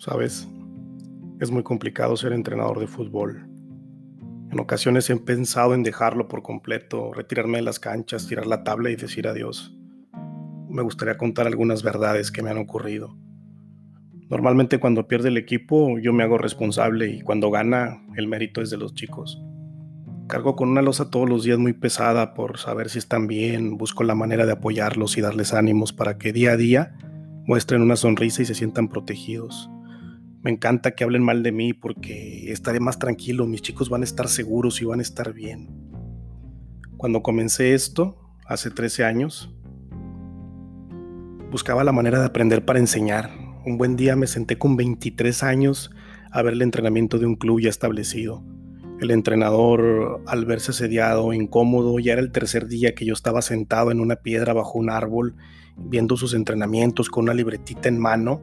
¿sabes? Es muy complicado ser entrenador de fútbol. En ocasiones he pensado en dejarlo por completo, retirarme de las canchas, tirar la tabla y decir adiós. Me gustaría contar algunas verdades que me han ocurrido. Normalmente cuando pierde el equipo yo me hago responsable y cuando gana el mérito es de los chicos. Cargo con una losa todos los días muy pesada por saber si están bien, busco la manera de apoyarlos y darles ánimos para que día a día muestren una sonrisa y se sientan protegidos. Me encanta que hablen mal de mí porque estaré más tranquilo, mis chicos van a estar seguros y van a estar bien. Cuando comencé esto, hace 13 años, buscaba la manera de aprender para enseñar. Un buen día me senté con 23 años a ver el entrenamiento de un club ya establecido. El entrenador, al verse asediado, incómodo, ya era el tercer día que yo estaba sentado en una piedra bajo un árbol, viendo sus entrenamientos con una libretita en mano.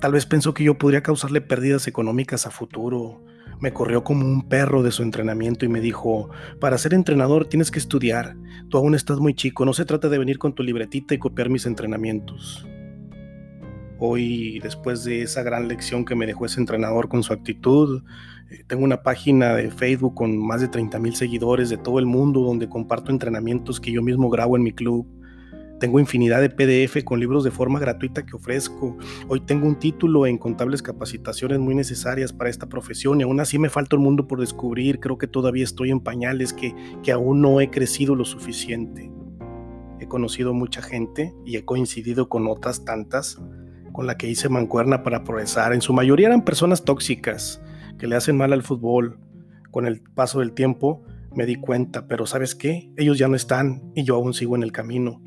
Tal vez pensó que yo podría causarle pérdidas económicas a futuro. Me corrió como un perro de su entrenamiento y me dijo, para ser entrenador tienes que estudiar. Tú aún estás muy chico, no se trata de venir con tu libretita y copiar mis entrenamientos. Hoy, después de esa gran lección que me dejó ese entrenador con su actitud, eh, tengo una página de Facebook con más de 30 mil seguidores de todo el mundo donde comparto entrenamientos que yo mismo grabo en mi club. Tengo infinidad de PDF con libros de forma gratuita que ofrezco. Hoy tengo un título en contables capacitaciones muy necesarias para esta profesión y aún así me falta el mundo por descubrir. Creo que todavía estoy en pañales, que, que aún no he crecido lo suficiente. He conocido mucha gente y he coincidido con otras tantas con la que hice mancuerna para progresar. En su mayoría eran personas tóxicas que le hacen mal al fútbol. Con el paso del tiempo me di cuenta, pero ¿sabes qué? Ellos ya no están y yo aún sigo en el camino.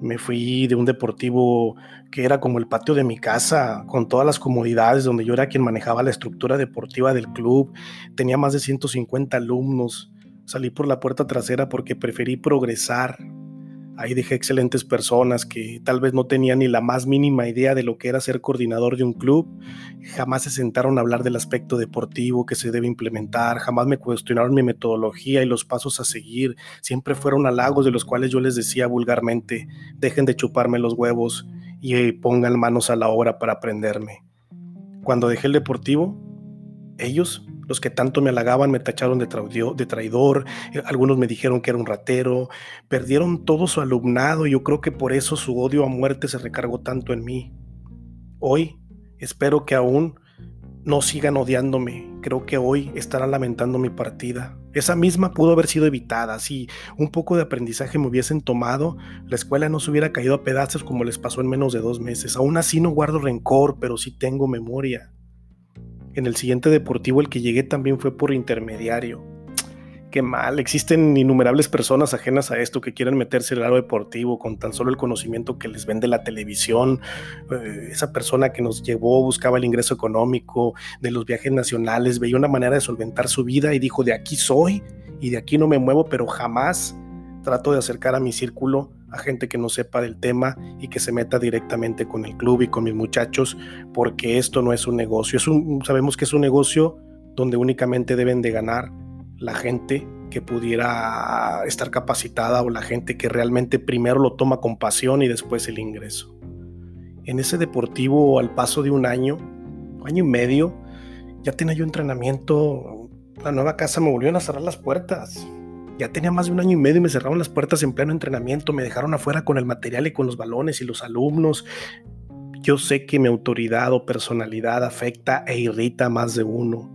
Me fui de un deportivo que era como el patio de mi casa, con todas las comodidades, donde yo era quien manejaba la estructura deportiva del club. Tenía más de 150 alumnos. Salí por la puerta trasera porque preferí progresar, Ahí dejé excelentes personas que tal vez no tenían ni la más mínima idea de lo que era ser coordinador de un club. Jamás se sentaron a hablar del aspecto deportivo que se debe implementar. Jamás me cuestionaron mi metodología y los pasos a seguir. Siempre fueron halagos de los cuales yo les decía vulgarmente, dejen de chuparme los huevos y pongan manos a la obra para aprenderme. Cuando dejé el deportivo, ellos los que tanto me halagaban me tacharon de, traidor, eh, algunos me dijeron que era un ratero, perdieron todo su alumnado y yo creo que por eso su odio a muerte se recargó tanto en mí. Hoy espero que aún no sigan odiándome, creo que hoy estarán lamentando mi partida. Esa misma pudo haber sido evitada, si un poco de aprendizaje me hubiesen tomado, la escuela no se hubiera caído a pedazos como les pasó en menos de dos meses. Aún así no guardo rencor, pero sí tengo memoria. En el siguiente deportivo el que llegué también fue por intermediario. Qué mal, existen innumerables personas ajenas a esto que quieren meterse en el lado deportivo con tan solo el conocimiento que les vende la televisión. Eh, esa persona que nos llevó buscaba el ingreso económico de los viajes nacionales, veía una manera de solventar su vida y dijo, de aquí soy y de aquí no me muevo, pero jamás trato de acercar a mi círculo a gente que no sepa del tema y que se meta directamente con el club y con mis muchachos, porque esto no es un negocio. Sabemos que es un negocio donde únicamente deben de ganar la gente que pudiera estar capacitada o la gente que realmente primero lo toma con pasión y después el ingreso. En ese deportivo, al paso de un año, año y medio, ya tenía yo entrenamiento. La nueva casa me volvieron a cerrar las puertas. Ya tenía más de un año y medio y me cerraron las puertas en pleno entrenamiento, me dejaron afuera con el material y con los balones y los alumnos. Yo sé que mi autoridad o personalidad afecta e irrita a más de uno.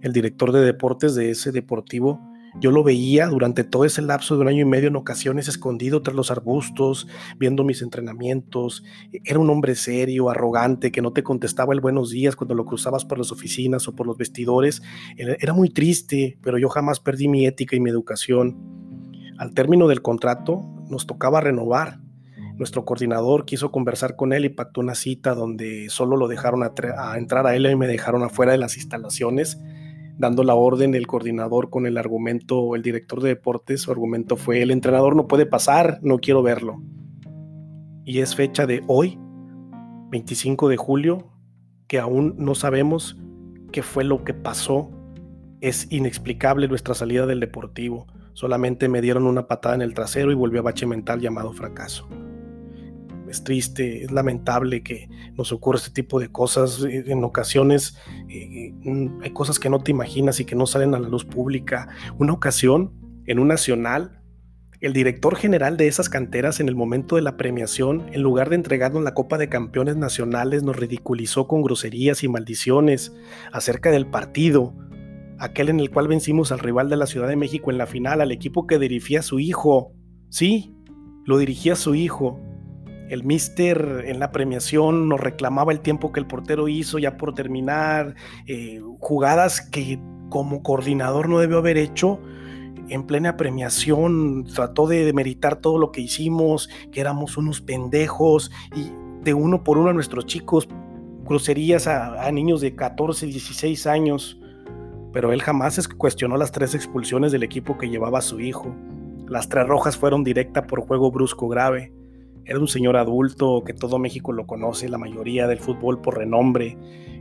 El director de deportes de ese deportivo yo lo veía durante todo ese lapso de un año y medio en ocasiones escondido tras los arbustos, viendo mis entrenamientos. Era un hombre serio, arrogante, que no te contestaba el buenos días cuando lo cruzabas por las oficinas o por los vestidores. Era muy triste, pero yo jamás perdí mi ética y mi educación. Al término del contrato nos tocaba renovar. Nuestro coordinador quiso conversar con él y pactó una cita donde solo lo dejaron a, a entrar a él y me dejaron afuera de las instalaciones dando la orden el coordinador con el argumento, el director de deportes, su argumento fue, el entrenador no puede pasar, no quiero verlo. Y es fecha de hoy, 25 de julio, que aún no sabemos qué fue lo que pasó. Es inexplicable nuestra salida del deportivo. Solamente me dieron una patada en el trasero y volvió a bache mental llamado fracaso. Es triste, es lamentable que nos ocurra este tipo de cosas. Eh, en ocasiones eh, hay cosas que no te imaginas y que no salen a la luz pública. Una ocasión, en un nacional, el director general de esas canteras en el momento de la premiación, en lugar de entregarnos la Copa de Campeones Nacionales, nos ridiculizó con groserías y maldiciones acerca del partido, aquel en el cual vencimos al rival de la Ciudad de México en la final, al equipo que dirigía su hijo. Sí, lo dirigía su hijo. El mister en la premiación nos reclamaba el tiempo que el portero hizo ya por terminar, eh, jugadas que como coordinador no debió haber hecho en plena premiación trató de demeritar todo lo que hicimos, que éramos unos pendejos y de uno por uno a nuestros chicos, groserías a, niños de 14, 16 años. Pero él jamás cuestionó las tres expulsiones del equipo que llevaba a su hijo. Las tres rojas fueron directa por juego brusco grave. Era un señor adulto que todo México lo conoce, la mayoría del fútbol por renombre.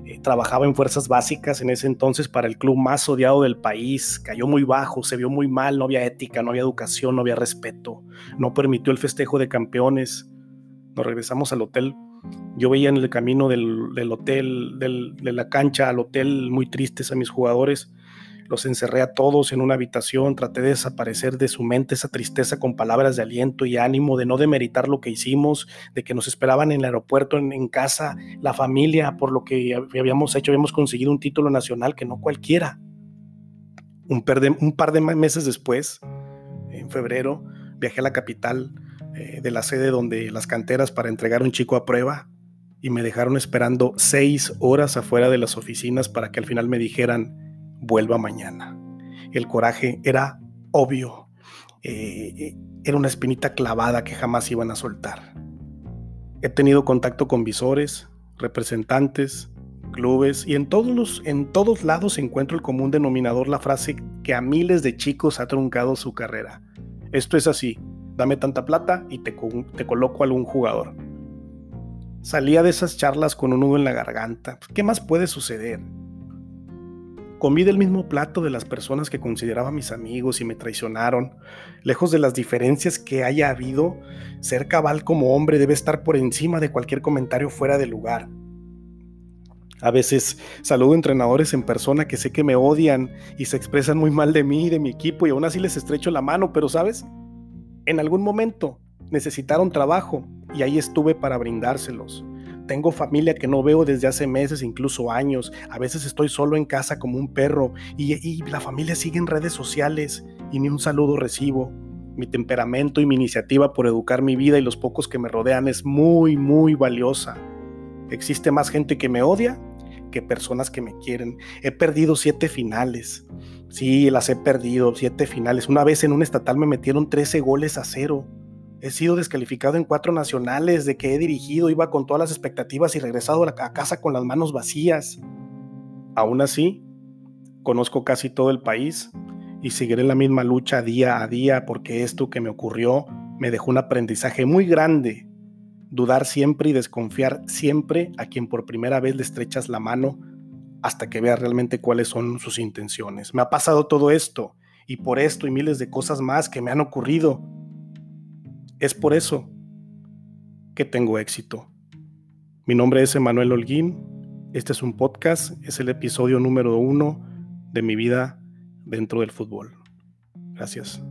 Eh, trabajaba en fuerzas básicas en ese entonces para el club más odiado del país. Cayó muy bajo, se vio muy mal, no había ética, no había educación, no había respeto. No permitió el festejo de campeones. Nos regresamos al hotel. Yo veía en el camino del, hotel, de la cancha al hotel, muy tristes a mis jugadores los encerré a todos en una habitación, traté de desaparecer de su mente esa tristeza con palabras de aliento y ánimo, de no demeritar lo que hicimos, de que nos esperaban en el aeropuerto, en, casa, la familia, por lo que habíamos hecho, habíamos conseguido un título nacional que no cualquiera. Un, un par de meses después, en febrero, viajé a la capital eh, de la sede donde las canteras para entregar un chico a prueba y me dejaron esperando seis horas afuera de las oficinas para que al final me dijeran, vuelva mañana. El coraje era obvio, eh, era una espinita clavada que jamás iban a soltar. He tenido contacto con visores, representantes, clubes y en todos, los, en todos lados encuentro el común denominador la frase que a miles de chicos ha truncado su carrera. Esto es así, dame tanta plata y te, te coloco algún jugador. Salía de esas charlas con un nudo en la garganta. ¿Qué más puede suceder? Comí del mismo plato de las personas que consideraba mis amigos y me traicionaron. Lejos de las diferencias que haya habido, ser cabal como hombre debe estar por encima de cualquier comentario fuera de lugar. A veces saludo entrenadores en persona que sé que me odian y se expresan muy mal de mí y de mi equipo y aún así les estrecho la mano, pero sabes, en algún momento necesitaron trabajo y ahí estuve para brindárselos. Tengo familia que no veo desde hace meses, incluso años. A veces estoy solo en casa como un perro y, la familia sigue en redes sociales y ni un saludo recibo. Mi temperamento y mi iniciativa por educar mi vida y los pocos que me rodean es muy, muy valiosa. Existe más gente que me odia que personas que me quieren. He perdido siete finales. Sí, las he perdido, siete finales. Una vez en un estatal me metieron 13 goles a cero. He sido descalificado en cuatro nacionales de que he dirigido, iba con todas las expectativas y regresado a casa con las manos vacías. Aún así, conozco casi todo el país y seguiré la misma lucha día a día porque esto que me ocurrió me dejó un aprendizaje muy grande. Dudar siempre y desconfiar siempre a quien por primera vez le estrechas la mano hasta que vea realmente cuáles son sus intenciones. Me ha pasado todo esto y por esto y miles de cosas más que me han ocurrido es por eso que tengo éxito. Mi nombre es Emanuel Holguín. Este es un podcast, es el episodio número uno de mi vida dentro del fútbol. Gracias.